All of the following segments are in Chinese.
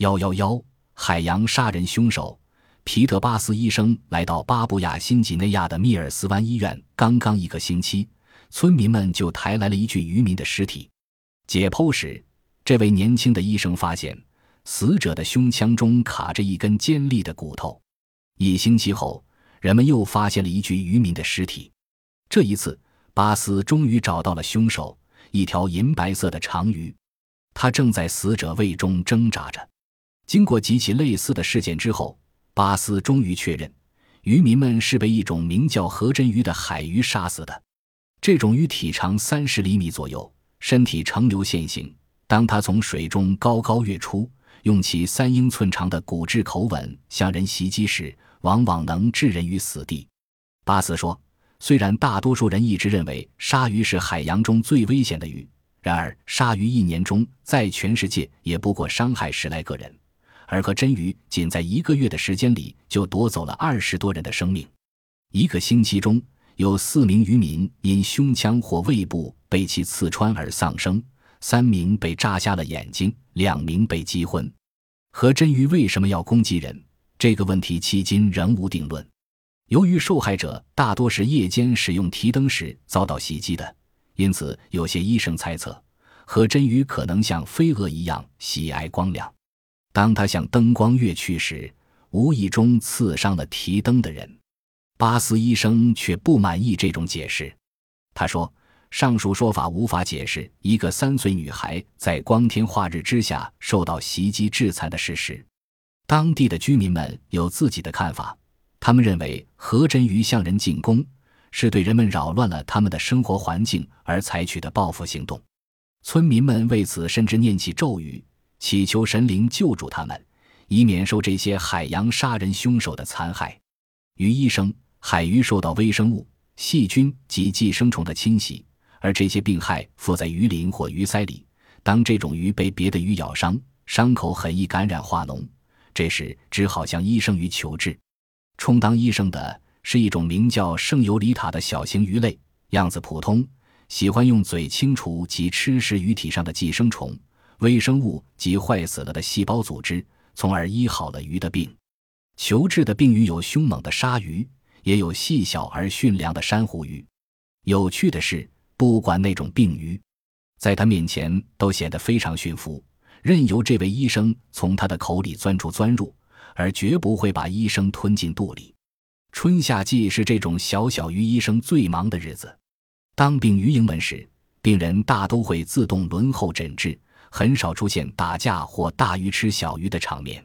幺幺幺，海洋杀人凶手皮特巴斯医生来到巴布亚新几内亚的密尔斯湾医院，刚刚一个星期，村民们就抬来了一具渔民的尸体。解剖时，这位年轻的医生发现，死者的胸腔中卡着一根尖利的骨头。一星期后，人们又发现了一具渔民的尸体。这一次，巴斯终于找到了凶手——一条银白色的长鱼，它正在死者胃中挣扎着。经过几起类似的事件之后，巴斯终于确认，渔民们是被一种名叫河真鱼的海鱼杀死的。这种鱼体长三十厘米左右，身体呈流线型。当它从水中高高跃出，用其三英寸长的骨质口吻向人袭击时，往往能置人于死地。巴斯说：“虽然大多数人一直认为鲨鱼是海洋中最危险的鱼，然而鲨鱼一年中在全世界也不过伤害十来个人，而和真鱼仅在一个月的时间里就夺走了二十多人的生命。一个星期中有四名渔民因胸腔或胃部被其刺穿而丧生，三名被扎瞎了眼睛，两名被击昏。和真鱼为什么要攻击人？”这个问题迄今仍无定论。由于受害者大多是夜间使用提灯时遭到袭击的，因此有些医生猜测，和真鱼可能像飞蛾一样喜爱光亮。当他向灯光跃去时，无意中刺伤了提灯的人。巴斯医生却不满意这种解释。他说：“上述说法无法解释一个三岁女孩在光天化日之下受到袭击致残的事实。”当地的居民们有自己的看法，他们认为何真鱼向人进攻是对人们扰乱了他们的生活环境而采取的报复行动。村民们为此甚至念起咒语，祈求神灵救助他们，以免受这些海洋杀人凶手的残害。鱼医生，海鱼受到微生物、细菌及寄生虫的侵袭，而这些病害附在鱼鳞或鱼鳃里。当这种鱼被别的鱼咬伤，伤口很易感染化脓。这时只好向医生鱼求治。充当医生的是一种名叫圣尤里塔的小型鱼类，样子普通，喜欢用嘴清除及吃食鱼体上的寄生虫、微生物及坏死了的细胞组织，从而医好了鱼的病。求治的病鱼有凶猛的鲨鱼，也有细小而驯良的珊瑚鱼。有趣的是，不管那种病鱼，在他面前都显得非常驯服。任由这位医生从他的口里钻出钻入，而绝不会把医生吞进肚里。春夏季是这种小小鱼医生最忙的日子。当病鱼营门时，病人大都会自动轮候诊治，很少出现打架或大鱼吃小鱼的场面。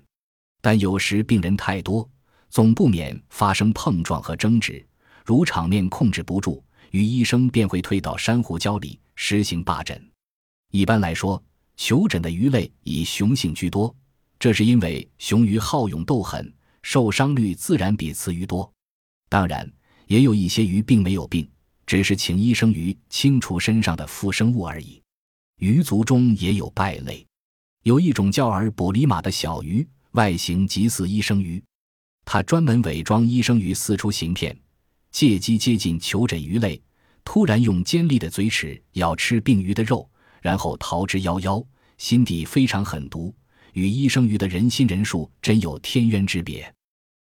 但有时病人太多，总不免发生碰撞和争执。如场面控制不住，鱼医生便会退到珊瑚礁里实行霸诊。一般来说。求诊的鱼类以雄性居多，这是因为雄鱼好勇斗狠，受伤率自然比雌鱼多。当然，也有一些鱼并没有病，只是请医生鱼清除身上的附生物而已。鱼族中也有败类，有一种叫尔卜里马的小鱼，外形极似医生鱼，它专门伪装医生鱼，四处行骗，借机接近求诊鱼类，突然用尖利的嘴齿咬吃病鱼的肉。然后逃之夭夭，心地非常狠毒，与医生鱼的人心人数真有天渊之别。